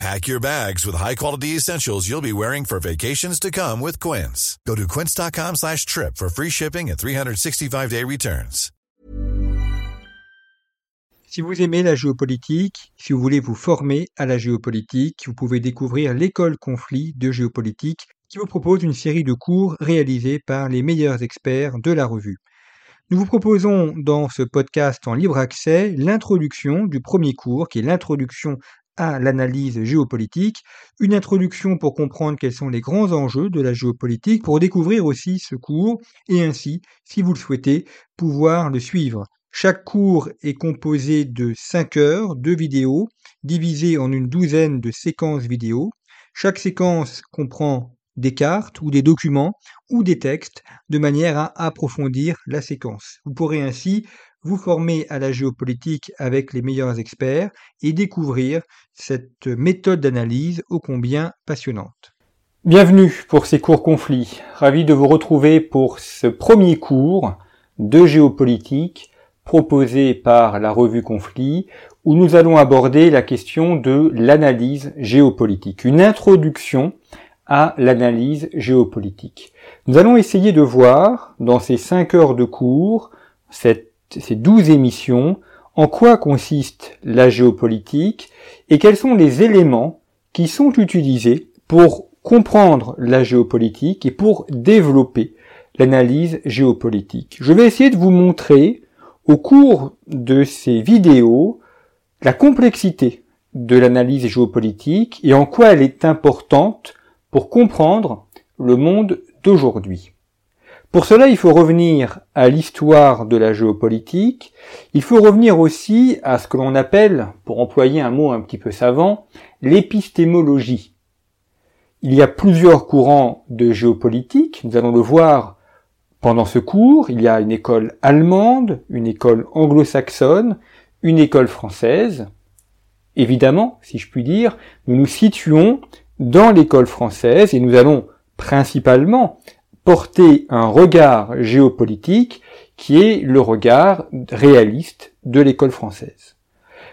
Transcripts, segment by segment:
Pack your bags with high-quality essentials you'll be wearing for vacations to come with Quince. Go to quince.com slash trip for free shipping and 365-day returns. Si vous aimez la géopolitique, si vous voulez vous former à la géopolitique, vous pouvez découvrir l'école conflit de géopolitique qui vous propose une série de cours réalisés par les meilleurs experts de la revue. Nous vous proposons dans ce podcast en libre accès l'introduction du premier cours qui est l'introduction à l'analyse géopolitique, une introduction pour comprendre quels sont les grands enjeux de la géopolitique, pour découvrir aussi ce cours et ainsi, si vous le souhaitez, pouvoir le suivre. Chaque cours est composé de 5 heures de vidéos divisées en une douzaine de séquences vidéo. Chaque séquence comprend des cartes ou des documents ou des textes de manière à approfondir la séquence. Vous pourrez ainsi vous former à la géopolitique avec les meilleurs experts et découvrir cette méthode d'analyse ô combien passionnante. Bienvenue pour ces cours conflits. Ravi de vous retrouver pour ce premier cours de géopolitique proposé par la revue Conflit où nous allons aborder la question de l'analyse géopolitique, une introduction à l'analyse géopolitique. Nous allons essayer de voir dans ces cinq heures de cours cette ces douze émissions, en quoi consiste la géopolitique et quels sont les éléments qui sont utilisés pour comprendre la géopolitique et pour développer l'analyse géopolitique. Je vais essayer de vous montrer au cours de ces vidéos la complexité de l'analyse géopolitique et en quoi elle est importante pour comprendre le monde d'aujourd'hui. Pour cela, il faut revenir à l'histoire de la géopolitique, il faut revenir aussi à ce que l'on appelle, pour employer un mot un petit peu savant, l'épistémologie. Il y a plusieurs courants de géopolitique, nous allons le voir pendant ce cours, il y a une école allemande, une école anglo-saxonne, une école française. Évidemment, si je puis dire, nous nous situons dans l'école française et nous allons principalement porter un regard géopolitique qui est le regard réaliste de l'école française.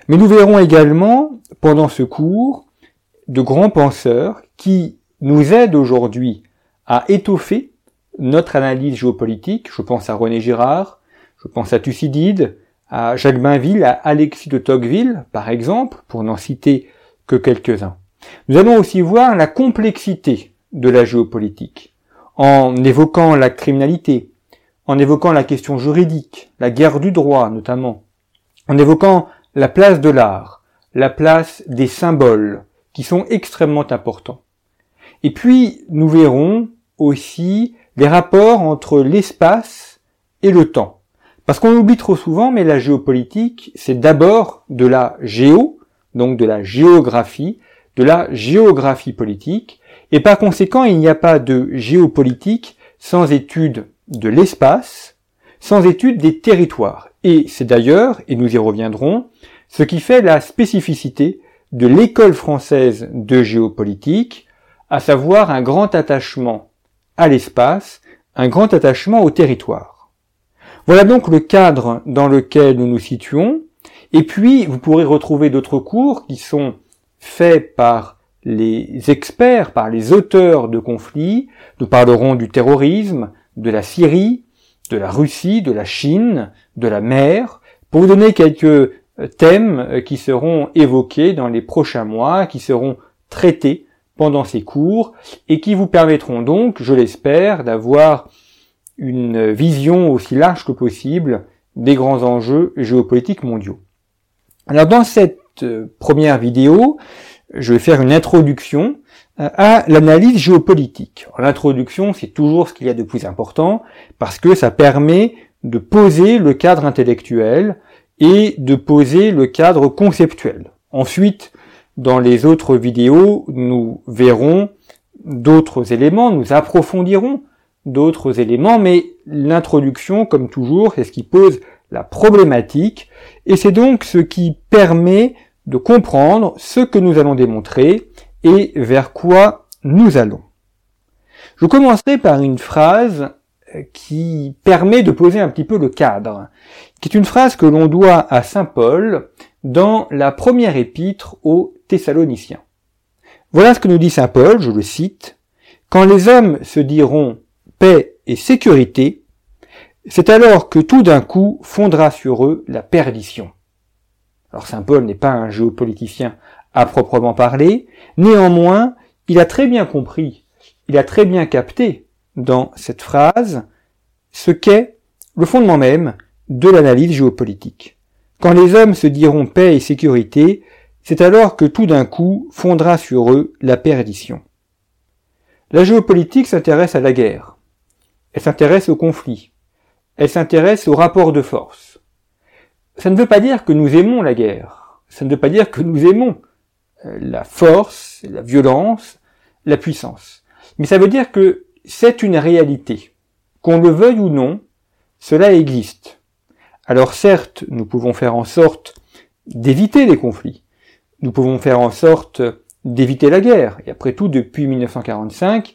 Mais nous verrons également, pendant ce cours, de grands penseurs qui nous aident aujourd'hui à étoffer notre analyse géopolitique. Je pense à René Girard, je pense à Thucydide, à Jacques Bainville, à Alexis de Tocqueville, par exemple, pour n'en citer que quelques-uns. Nous allons aussi voir la complexité de la géopolitique en évoquant la criminalité, en évoquant la question juridique, la guerre du droit notamment, en évoquant la place de l'art, la place des symboles, qui sont extrêmement importants. Et puis, nous verrons aussi les rapports entre l'espace et le temps. Parce qu'on oublie trop souvent, mais la géopolitique, c'est d'abord de la géo, donc de la géographie, de la géographie politique, et par conséquent, il n'y a pas de géopolitique sans étude de l'espace, sans étude des territoires. Et c'est d'ailleurs, et nous y reviendrons, ce qui fait la spécificité de l'école française de géopolitique, à savoir un grand attachement à l'espace, un grand attachement au territoire. Voilà donc le cadre dans lequel nous nous situons, et puis vous pourrez retrouver d'autres cours qui sont faits par les experts, par les auteurs de conflits. Nous parlerons du terrorisme, de la Syrie, de la Russie, de la Chine, de la mer, pour vous donner quelques euh, thèmes euh, qui seront évoqués dans les prochains mois, qui seront traités pendant ces cours, et qui vous permettront donc, je l'espère, d'avoir une vision aussi large que possible des grands enjeux géopolitiques mondiaux. Alors dans cette euh, première vidéo, je vais faire une introduction euh, à l'analyse géopolitique. L'introduction, c'est toujours ce qu'il y a de plus important parce que ça permet de poser le cadre intellectuel et de poser le cadre conceptuel. Ensuite, dans les autres vidéos, nous verrons d'autres éléments, nous approfondirons d'autres éléments, mais l'introduction, comme toujours, c'est ce qui pose la problématique, et c'est donc ce qui permet de comprendre ce que nous allons démontrer et vers quoi nous allons. Je commencerai par une phrase qui permet de poser un petit peu le cadre, qui est une phrase que l'on doit à Saint Paul dans la première épître aux Thessaloniciens. Voilà ce que nous dit Saint Paul, je le cite, Quand les hommes se diront paix et sécurité, c'est alors que tout d'un coup fondra sur eux la perdition. Alors Saint Paul n'est pas un géopoliticien à proprement parler, néanmoins, il a très bien compris, il a très bien capté dans cette phrase ce qu'est le fondement même de l'analyse géopolitique. Quand les hommes se diront paix et sécurité, c'est alors que tout d'un coup fondra sur eux la perdition. La géopolitique s'intéresse à la guerre. Elle s'intéresse au conflit. Elle s'intéresse au rapport de force. Ça ne veut pas dire que nous aimons la guerre. Ça ne veut pas dire que nous aimons euh, la force, la violence, la puissance. Mais ça veut dire que c'est une réalité. Qu'on le veuille ou non, cela existe. Alors certes, nous pouvons faire en sorte d'éviter les conflits. Nous pouvons faire en sorte d'éviter la guerre. Et après tout, depuis 1945,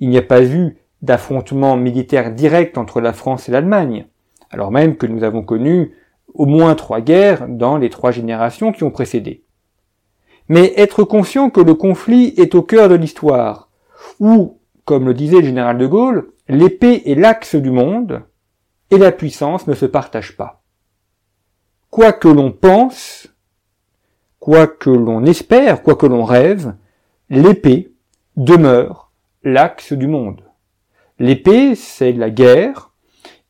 il n'y a pas eu d'affrontement militaire direct entre la France et l'Allemagne. Alors même que nous avons connu au moins trois guerres dans les trois générations qui ont précédé. Mais être conscient que le conflit est au cœur de l'histoire, ou, comme le disait le général de Gaulle, l'épée est l'axe du monde, et la puissance ne se partage pas. Quoi que l'on pense, quoi que l'on espère, quoi que l'on rêve, l'épée demeure l'axe du monde. L'épée, c'est la guerre,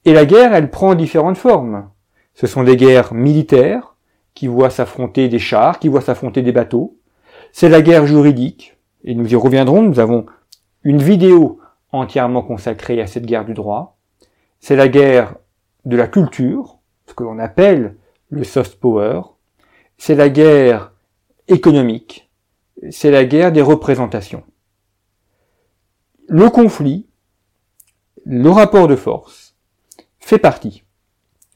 et la guerre, elle prend différentes formes. Ce sont des guerres militaires, qui voient s'affronter des chars, qui voient s'affronter des bateaux. C'est la guerre juridique, et nous y reviendrons, nous avons une vidéo entièrement consacrée à cette guerre du droit. C'est la guerre de la culture, ce que l'on appelle le soft power. C'est la guerre économique. C'est la guerre des représentations. Le conflit, le rapport de force, fait partie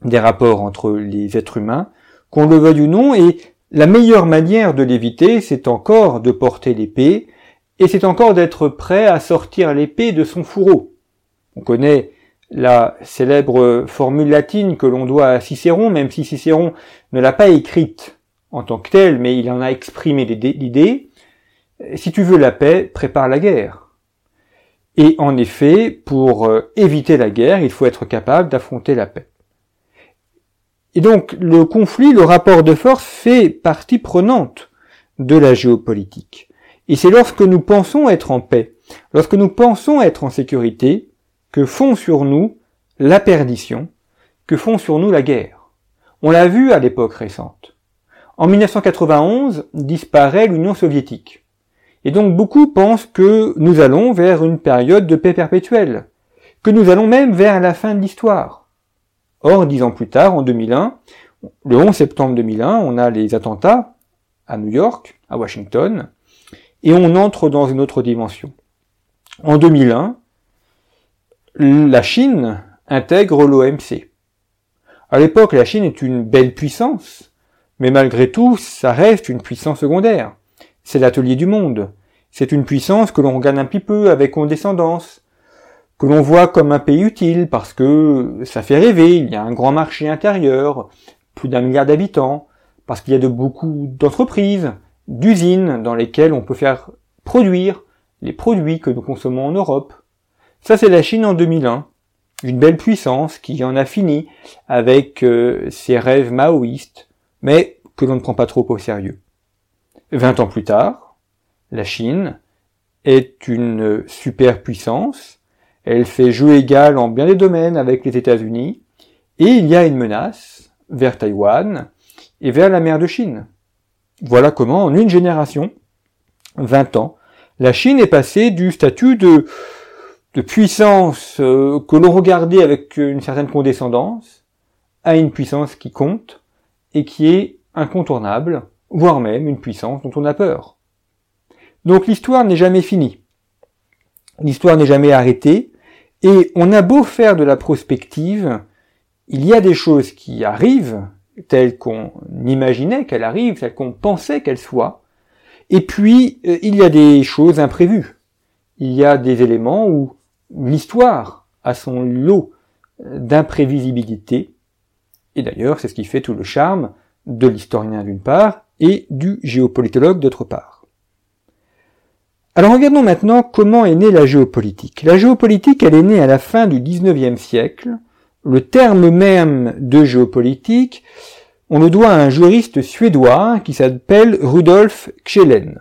des rapports entre les êtres humains, qu'on le veuille ou non, et la meilleure manière de l'éviter, c'est encore de porter l'épée, et c'est encore d'être prêt à sortir l'épée de son fourreau. On connaît la célèbre formule latine que l'on doit à Cicéron, même si Cicéron ne l'a pas écrite en tant que telle, mais il en a exprimé l'idée. Si tu veux la paix, prépare la guerre. Et en effet, pour euh, éviter la guerre, il faut être capable d'affronter la paix. Et donc le conflit, le rapport de force fait partie prenante de la géopolitique. Et c'est lorsque nous pensons être en paix, lorsque nous pensons être en sécurité, que font sur nous la perdition, que font sur nous la guerre. On l'a vu à l'époque récente. En 1991 disparaît l'Union soviétique. Et donc beaucoup pensent que nous allons vers une période de paix perpétuelle, que nous allons même vers la fin de l'histoire. Or, dix ans plus tard, en 2001, le 11 septembre 2001, on a les attentats à New York, à Washington, et on entre dans une autre dimension. En 2001, la Chine intègre l'OMC. À l'époque, la Chine est une belle puissance, mais malgré tout, ça reste une puissance secondaire. C'est l'atelier du monde. C'est une puissance que l'on regarde un petit peu avec condescendance, que l'on voit comme un pays utile parce que ça fait rêver, il y a un grand marché intérieur, plus d'un milliard d'habitants, parce qu'il y a de beaucoup d'entreprises, d'usines dans lesquelles on peut faire produire les produits que nous consommons en Europe. Ça c'est la Chine en 2001, une belle puissance qui en a fini avec euh, ses rêves maoïstes, mais que l'on ne prend pas trop au sérieux. Vingt ans plus tard, la Chine est une superpuissance elle fait jeu égal en bien des domaines avec les États-Unis, et il y a une menace vers Taïwan et vers la mer de Chine. Voilà comment, en une génération, 20 ans, la Chine est passée du statut de, puissance euh, que l'on regardait avec une certaine condescendance à une puissance qui compte et qui est incontournable, voire même une puissance dont on a peur. Donc l'histoire n'est jamais finie. L'histoire n'est jamais arrêtée, Et on a beau faire de la prospective, il y a des choses qui arrivent telles qu'on imaginait qu'elles arrivent, telles qu'on pensait qu'elles soient, et puis euh, il y a des choses imprévues. Il y a des éléments où l'histoire a son lot euh, d'imprévisibilité, et d'ailleurs c'est ce qui fait tout le charme de l'historien d'une part et du géopolitologue d'autre part. Alors regardons maintenant comment est née la géopolitique. La géopolitique, elle est née à la fin du XIXe siècle. Le terme même de géopolitique, on le doit à un juriste suédois qui s'appelle Rudolf Kjellén.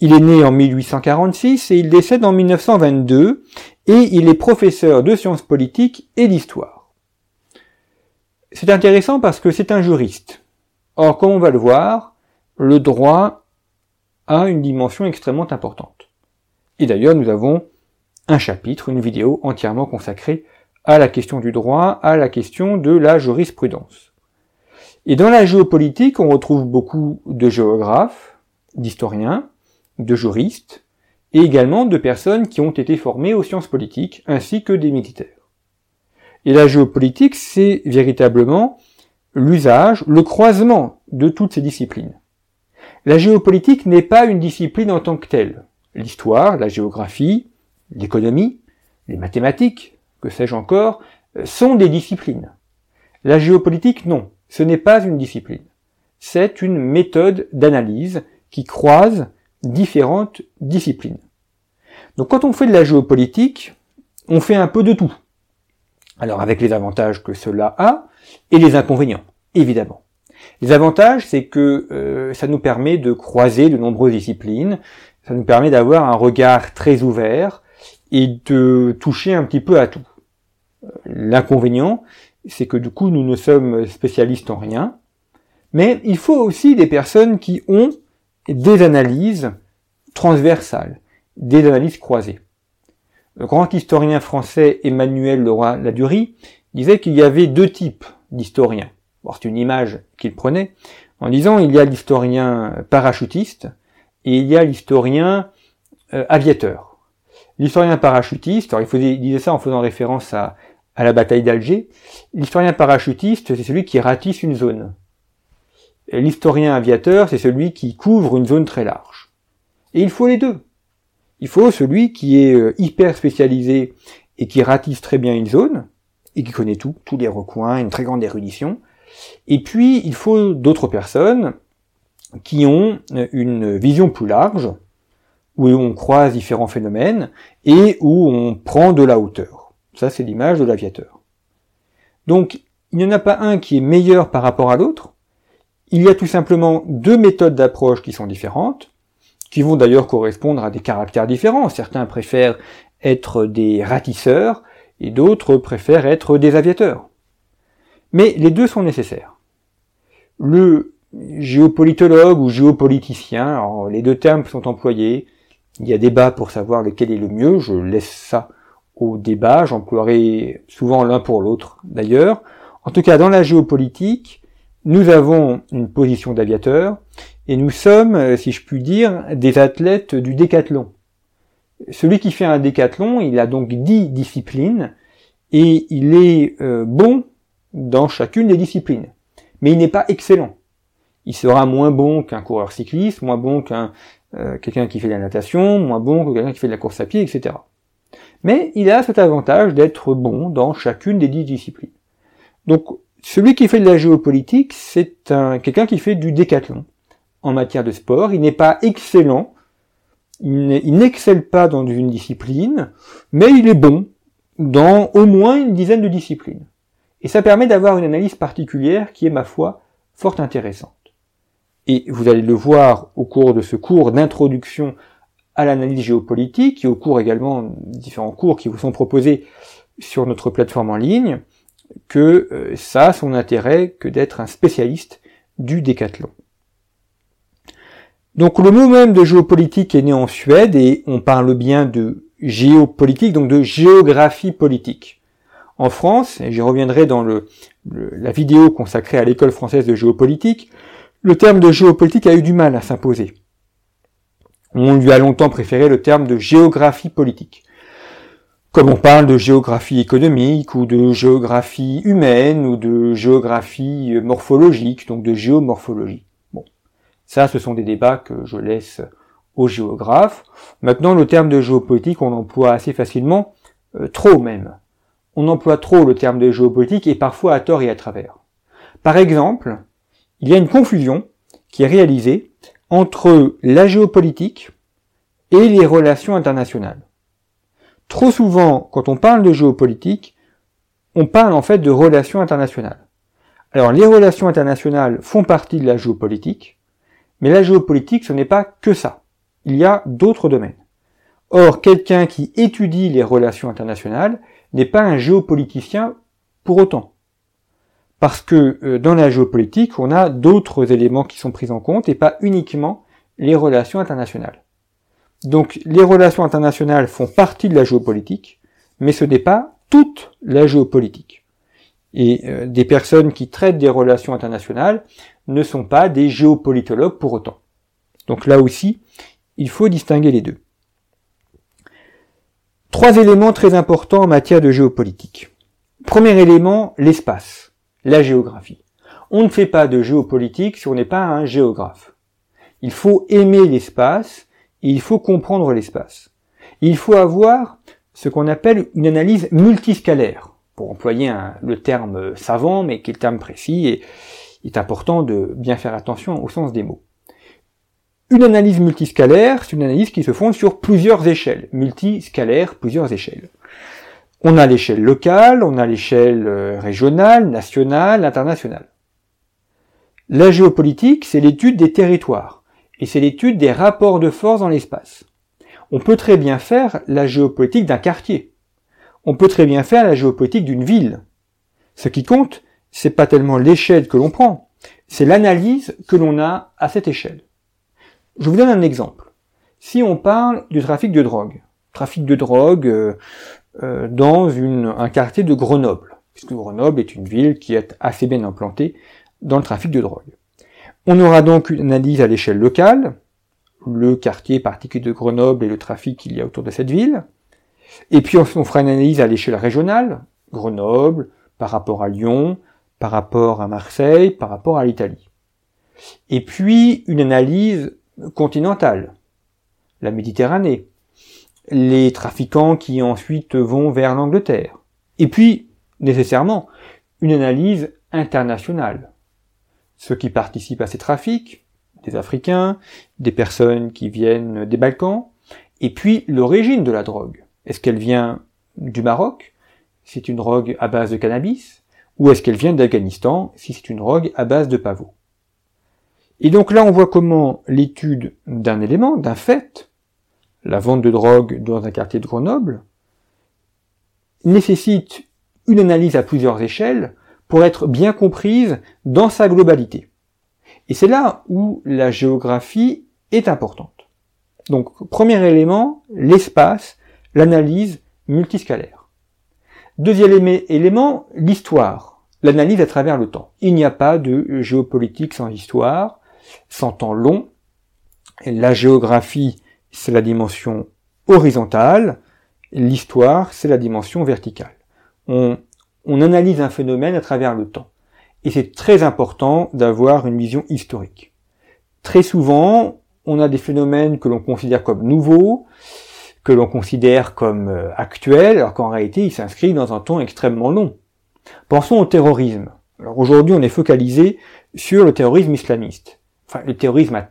Il est né en 1846 et il décède en 1922 et il est professeur de sciences politiques et d'histoire. C'est intéressant parce que c'est un juriste. Or, comme on va le voir, le droit a une dimension extrêmement importante. Et d'ailleurs, nous avons un chapitre, une vidéo entièrement consacrée à la question du droit, à la question de la jurisprudence. Et dans la géopolitique, on retrouve beaucoup de géographes, d'historiens, de juristes, et également de personnes qui ont été formées aux sciences politiques, ainsi que des militaires. Et la géopolitique, c'est véritablement l'usage, le croisement de toutes ces disciplines. La géopolitique n'est pas une discipline en tant que telle. L'histoire, la géographie, l'économie, les mathématiques, que sais-je encore, sont des disciplines. La géopolitique, non, ce n'est pas une discipline. C'est une méthode d'analyse qui croise différentes disciplines. Donc quand on fait de la géopolitique, on fait un peu de tout. Alors avec les avantages que cela a et les inconvénients, évidemment. Les avantages, c'est que euh, ça nous permet de croiser de nombreuses disciplines, ça nous permet d'avoir un regard très ouvert et de toucher un petit peu à tout. L'inconvénient, c'est que du coup nous ne sommes spécialistes en rien, mais il faut aussi des personnes qui ont des analyses transversales, des analyses croisées. Le grand historien français Emmanuel Leroy-Ladurie disait qu'il y avait deux types d'historiens. C'est une image qu'il prenait, en disant il y a l'historien parachutiste et il y a l'historien euh, aviateur. L'historien parachutiste, alors il, disait ça en faisant référence à, à la bataille d'Alger, l'historien parachutiste, c'est celui qui ratisse une zone. L'historien aviateur, c'est celui qui couvre une zone très large. Et il faut les deux. Il faut celui qui est euh, hyper spécialisé et qui ratisse très bien une zone, et qui connaît tout, tous les recoins, une très grande érudition. Et puis, il faut d'autres personnes qui ont euh, une vision plus large, où on croise différents phénomènes, et où on prend de la hauteur. Ça, c'est l'image de l'aviateur. Donc, il n'y en a pas un qui est meilleur par rapport à l'autre, il y a tout simplement deux méthodes d'approche qui sont différentes, qui vont d'ailleurs correspondre à des caractères différents. Certains préfèrent être des ratisseurs et d'autres préfèrent être des aviateurs. Mais les deux sont nécessaires. Le géopolitologue ou géopoliticien, alors les deux termes sont employés, il y a débat pour savoir lequel est le mieux, je laisse ça au débat, j'emploierai souvent l'un pour l'autre d'ailleurs. En tout cas, dans la géopolitique, nous avons une position d'aviateur et nous sommes, euh, si je puis dire, des athlètes du décathlon. Celui qui fait un décathlon, il a donc dix disciplines et il est euh, bon dans chacune des disciplines. Mais il n'est pas excellent. Il sera moins bon qu'un coureur cycliste, moins bon qu'un euh, quelqu'un qui fait de la natation, moins bon que quelqu'un qui fait de la course à pied, etc. Mais il a cet avantage d'être bon dans chacune des dix disciplines. Donc celui qui fait de la géopolitique, c'est un, quelqu'un qui fait du décathlon en matière de sport. Il n'est pas excellent, il n'excelle pas dans une discipline, mais il est bon dans au moins une dizaine de disciplines. Et ça permet d'avoir une analyse particulière qui est, ma foi, fort intéressante. Et vous allez le voir au cours de ce cours d'introduction à l'analyse géopolitique et au cours également différents cours qui vous sont proposés sur notre plateforme en ligne que euh, ça a son intérêt que d'être un spécialiste du décathlon. Donc le mot même de géopolitique est né en Suède et on parle bien de géopolitique, donc de géographie politique. En France, et j'y reviendrai dans le, la vidéo consacrée à l'école française de géopolitique, le terme de géopolitique a eu du mal à s'imposer. On lui a longtemps préféré le terme de géographie politique. comme on parle de géographie économique ou de géographie humaine ou de géographie morphologique, donc de géomorphologie. Bon, ça, ce sont des débats que je laisse aux géographes. Maintenant, le terme de géopolitique, on l'emploie assez facilement, euh, trop même. On emploie trop le terme de géopolitique et parfois à tort et à travers. Par exemple, il y a une confusion qui est réalisée entre la géopolitique et les relations internationales. Trop souvent, quand on parle de géopolitique, on parle en fait de relations internationales. Alors les relations internationales font partie de la géopolitique, mais la géopolitique ce n'est pas que ça. Il y a d'autres domaines. Or, quelqu'un qui étudie les relations internationales n'est pas un géopoliticien pour autant. Parce que euh, dans la géopolitique, on a d'autres éléments qui sont pris en compte et pas uniquement les relations internationales. Donc les relations internationales font partie de la géopolitique, mais ce n'est pas toute la géopolitique. Et euh, des personnes qui traitent des relations internationales ne sont pas des géopolitologues pour autant. Donc là aussi, il faut distinguer les deux. Trois éléments très importants en matière de géopolitique. Premier élément, l'espace, la géographie. On ne fait pas de géopolitique si on n'est pas un géographe. Il faut aimer l'espace il faut comprendre l'espace. Il faut avoir ce qu'on appelle une analyse multiscalaire, pour employer le terme savant, mais qui est le terme précis, et il est important de bien faire attention au sens des mots. Une analyse multiscalaire, c'est une analyse qui se fonde sur plusieurs échelles. Multiscalaire, plusieurs échelles. On a l'échelle locale, on a l'échelle euh, régionale, nationale, internationale. La géopolitique, c'est l'étude des territoires et c'est l'étude des rapports de force dans l'espace. On peut très bien faire la géopolitique d'un quartier. On peut très bien faire la géopolitique d'une ville. Ce qui compte, c'est pas tellement l'échelle que l'on prend, c'est l'analyse que l'on a à cette échelle. Je vous donne un exemple. Si on parle du trafic de drogue, trafic de drogue euh, euh, dans un quartier de Grenoble, puisque Grenoble est une ville qui est assez bien implantée dans le trafic de drogue. On aura donc une analyse à l'échelle locale, le quartier particulier de Grenoble et le trafic qu'il y a autour de cette ville. Et puis on fera une analyse à l'échelle régionale, Grenoble, par rapport à Lyon, par rapport à Marseille, par rapport à l'Italie. Et puis une analyse continentale, la Méditerranée, les trafiquants qui ensuite vont vers l'Angleterre. Et puis, nécessairement, une analyse internationale, ceux qui participent à ces trafics, des Africains, des personnes qui viennent des Balkans, et puis l'origine de la drogue. Est-ce qu'elle vient du Maroc, si c'est une drogue à base de cannabis, ou est-ce qu'elle vient d'Afghanistan, si c'est une drogue à base de pavot Et donc là, on voit comment l'étude d'un élément, d'un fait, la vente de drogue dans un quartier de Grenoble, nécessite une analyse à plusieurs échelles pour être bien comprise dans sa globalité. Et c'est là où la géographie est importante. Donc, premier élément, l'espace, l'analyse multiscalaire. Deuxième élément, l'histoire, l'analyse à travers le temps. Il n'y a pas de géopolitique sans histoire, sans temps long. La géographie, c'est la dimension horizontale, l'histoire, c'est la dimension verticale. On on analyse un phénomène à travers le temps. Et c'est très important d'avoir une vision historique. Très souvent, on a des phénomènes que l'on considère comme nouveaux, que l'on considère comme euh, actuels, alors qu'en réalité, ils s'inscrivent dans un temps extrêmement long. Pensons au terrorisme. Alors aujourd'hui, on est focalisé sur le terrorisme islamiste. Le terrorisme a,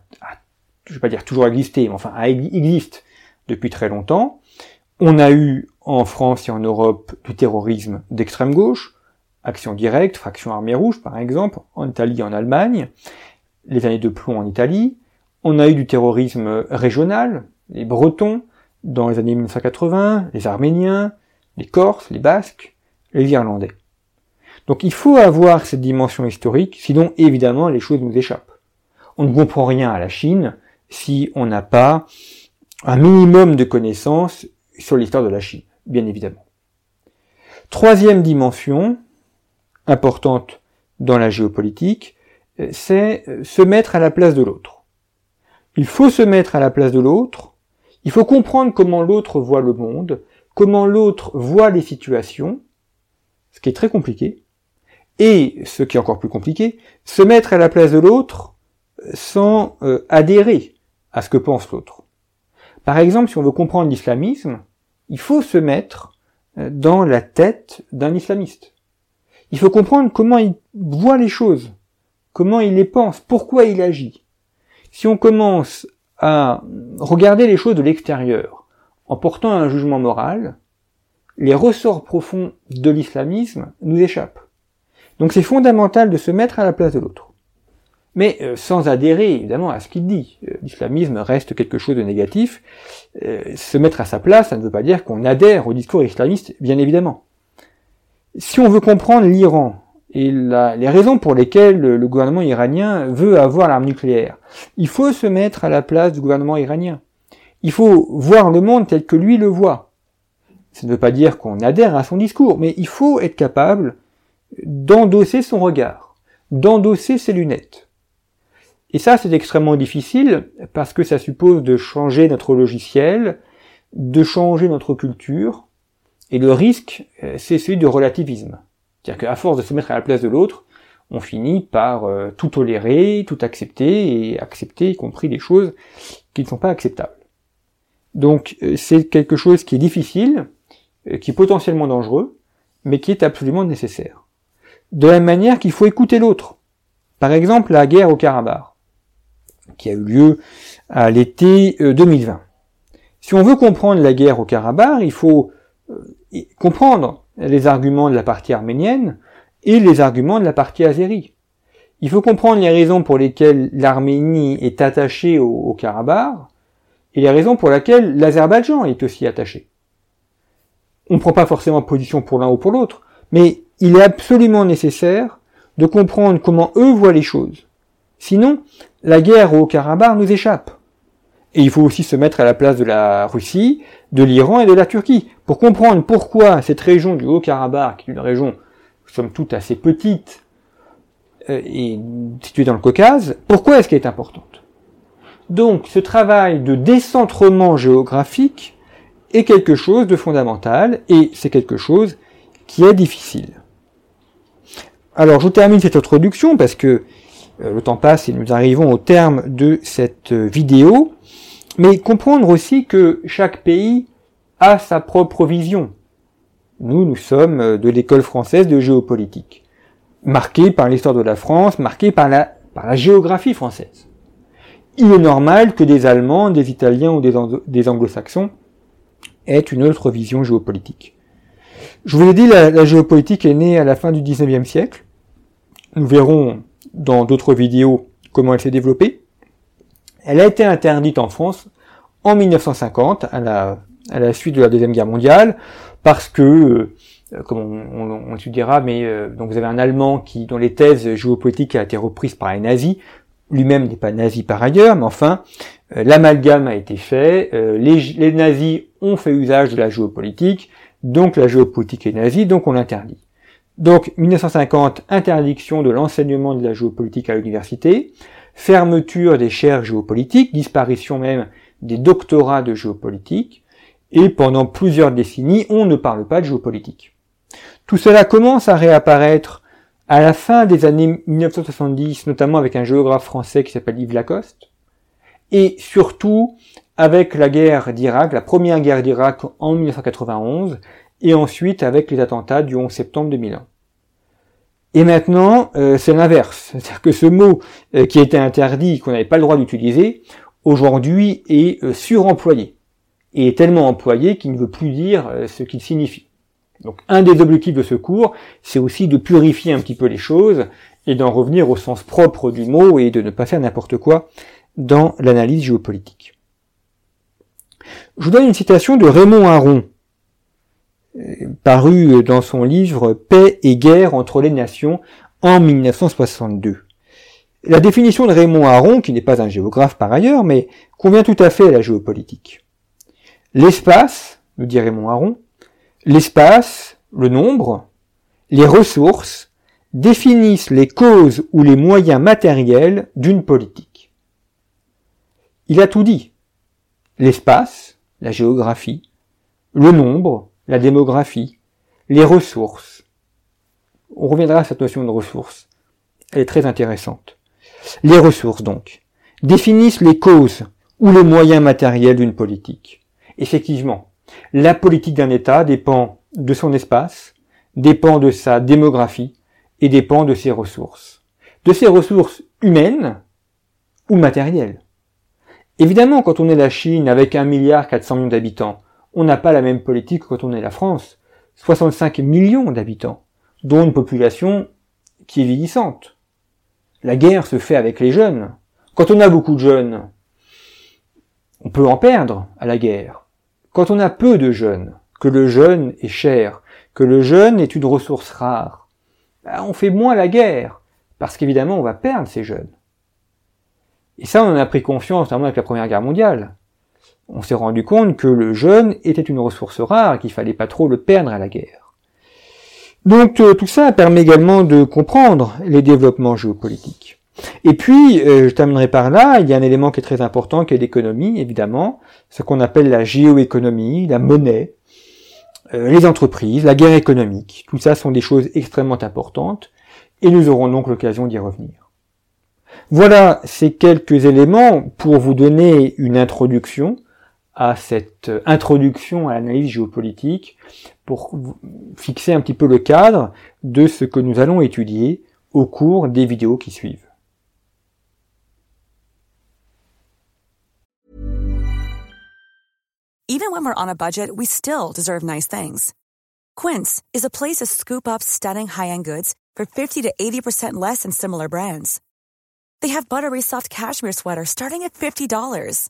je vais pas dire toujours existé, mais enfin, existe depuis très longtemps. On a eu en France et en Europe du terrorisme d'extrême gauche, Action directe, Fraction armée rouge par exemple, en Italie et en Allemagne, les années de plomb en Italie. On a eu du terrorisme régional, les Bretons dans les années 1980, les Arméniens, les Corses, les Basques, les Irlandais. Donc il faut avoir cette dimension historique, sinon évidemment les choses nous échappent. On ne comprend rien à la Chine si on n'a pas un minimum de connaissances sur l'histoire de la Chine bien évidemment. Troisième dimension importante dans la géopolitique, euh, c'est euh, se mettre à la place de l'autre. Il faut se mettre à la place de l'autre, il faut comprendre comment l'autre voit le monde, comment l'autre voit les situations, ce qui est très compliqué, et ce qui est encore plus compliqué, se mettre à la place de l'autre sans euh, adhérer à ce que pense l'autre. Par exemple, si on veut comprendre l'islamisme, il faut se mettre euh, dans la tête d'un islamiste. Il faut comprendre comment il voit les choses, comment il les pense, pourquoi il agit. Si on commence à regarder les choses de l'extérieur en portant un jugement moral, les ressorts profonds de l'islamisme nous échappent. Donc c'est fondamental de se mettre à la place de l'autre. Mais euh, sans adhérer évidemment à ce qu'il dit. Euh, l'islamisme reste quelque chose de négatif. Euh, se mettre à sa place, ça ne veut pas dire qu'on adhère au discours islamiste, bien évidemment. Si on veut comprendre l'Iran et les raisons pour lesquelles le gouvernement iranien veut avoir l'arme nucléaire, il faut se mettre à la place du gouvernement iranien. Il faut voir le monde tel que lui le voit. Ça ne veut pas dire qu'on adhère à son discours, mais il faut être capable d'endosser son regard, d'endosser ses lunettes. Et ça, c'est extrêmement difficile parce que ça suppose de changer notre logiciel, de changer notre culture, et le risque, euh, c'est celui du relativisme. C'est-à-dire qu'à force de se mettre à la place de l'autre, on finit par euh, tout tolérer, tout accepter, et accepter y compris des choses qui ne sont pas acceptables. Donc euh, c'est quelque chose qui est difficile, qui est potentiellement dangereux, mais qui est absolument nécessaire de la même manière qu'il faut écouter l'autre. Par exemple, la guerre au Karabakh, qui a eu lieu à l'été 2020. Euh, si on veut comprendre la guerre au Karabakh, il faut euh, comprendre les arguments de la partie arménienne et les arguments de la partie azérie. Il faut comprendre les raisons pour lesquelles l'Arménie est attachée au, au Karabakh et les raisons pour lesquelles l'Azerbaïdjan est aussi attaché. On ne prend pas forcément position pour l'un ou pour l'autre, mais il est absolument nécessaire de comprendre comment eux voient les choses. Sinon, la guerre au Karabakh nous échappe. Et il faut aussi se mettre à la place de la Russie, de l'Iran et de la Turquie, pour comprendre pourquoi cette région du Haut-Karabakh, qui est une région, somme toute, assez petite, euh, et située dans le Caucase, pourquoi est-ce qu'elle est importante? Donc, ce travail de décentrement géographique est quelque chose de fondamental, et c'est quelque chose qui est difficile. Alors je termine cette introduction parce que le temps passe et nous arrivons au terme de cette euh, vidéo, mais comprendre aussi que chaque pays a sa propre vision. Nous, nous sommes euh, de l'école française de géopolitique, marquée par l'histoire de la France, marquée par la, géographie française. Il est normal que des Allemands, des Italiens ou des, Anglo-Saxons aient une autre vision géopolitique. Je vous l'ai dit, la, la, géopolitique est née à la fin du 19e siècle, nous verrons dans d'autres vidéos comment elle s'est développée. Elle a été interdite en France en 1950, à la, à la suite de la Deuxième Guerre mondiale, parce que, euh, comme on, on, étudiera, mais euh, donc vous avez un Allemand qui, dont les thèses géopolitiques a été reprise par les nazis, lui-même n'est pas nazi par ailleurs, mais enfin, euh, l'amalgame a été fait, les, les nazis ont fait usage de la géopolitique, donc la géopolitique est nazie, donc on l'interdit. Donc 1950, interdiction de l'enseignement de la géopolitique à l'université, fermeture des chaires géopolitiques, disparition même des doctorats de géopolitique, et pendant plusieurs décennies, on ne parle pas de géopolitique. Tout cela commence à réapparaître à la fin des années 1970, notamment avec un géographe français qui s'appelle Yves Lacoste, et surtout avec la guerre d'Irak, la première guerre d'Irak en 1991, et ensuite avec les attentats du 11 septembre 2001. Et maintenant, euh, c'est l'inverse. C'est-à-dire que ce mot euh, qui était interdit, qu'on n'avait pas le droit d'utiliser, aujourd'hui est euh, suremployé. Et est tellement employé qu'il ne veut plus dire ce qu'il signifie. Donc un des objectifs de ce cours, c'est aussi de purifier un petit peu les choses et d'en revenir au sens propre du mot et de ne pas faire n'importe quoi dans l'analyse géopolitique. Je vous donne une citation de Raymond Aron, paru dans son livre Paix et guerre entre les nations en 1962. La définition de Raymond Aron, qui n'est pas un géographe par ailleurs, mais convient tout à fait à la géopolitique. L'espace, nous dit Raymond Aron, l'espace, le nombre, les ressources définissent les causes ou les moyens matériels d'une politique. Il a tout dit. L'espace, la géographie, le nombre, la démographie, les ressources. On reviendra à cette notion de ressources. Elle est très intéressante. Les ressources, donc, définissent les causes ou les moyens matériels d'une politique. Effectivement, la politique d'un État dépend de son espace, dépend de sa démographie et dépend de ses ressources. De ses ressources humaines ou matérielles. Évidemment, quand on est la Chine avec 1 milliard 400 millions d'habitants, on n'a pas la même politique que quand on est la France. 65 millions d'habitants, dont une population qui est vieillissante. La guerre se fait avec les jeunes. Quand on a beaucoup de jeunes, on peut en perdre à la guerre. Quand on a peu de jeunes, que le jeune est cher, que le jeune est une ressource rare, ben, on fait moins la guerre, parce qu'évidemment on va perdre ces jeunes. Et ça, on en a pris confiance, notamment avec la Première Guerre mondiale. On s'est rendu compte que le jeune était une ressource rare et qu'il fallait pas trop le perdre à la guerre. Donc euh, tout ça permet également de comprendre les développements géopolitiques. Et puis, euh, je terminerai par là, il y a un élément qui est très important, qui est l'économie, évidemment, ce qu'on appelle la géoéconomie, la monnaie, euh, les entreprises, la guerre économique. Tout ça sont des choses extrêmement importantes, et nous aurons donc l'occasion d'y revenir. Voilà ces quelques éléments pour vous donner une introduction à cette introduction à l'analyse géopolitique, pour fixer un petit peu le cadre de ce que nous allons étudier au cours des vidéos qui suivent. Even when we're on a budget, we still deserve nice things. Quince is a place to scoop up stunning high-end goods for 50 to 80% less than similar brands. They have buttery soft cashmere sweaters starting at $50,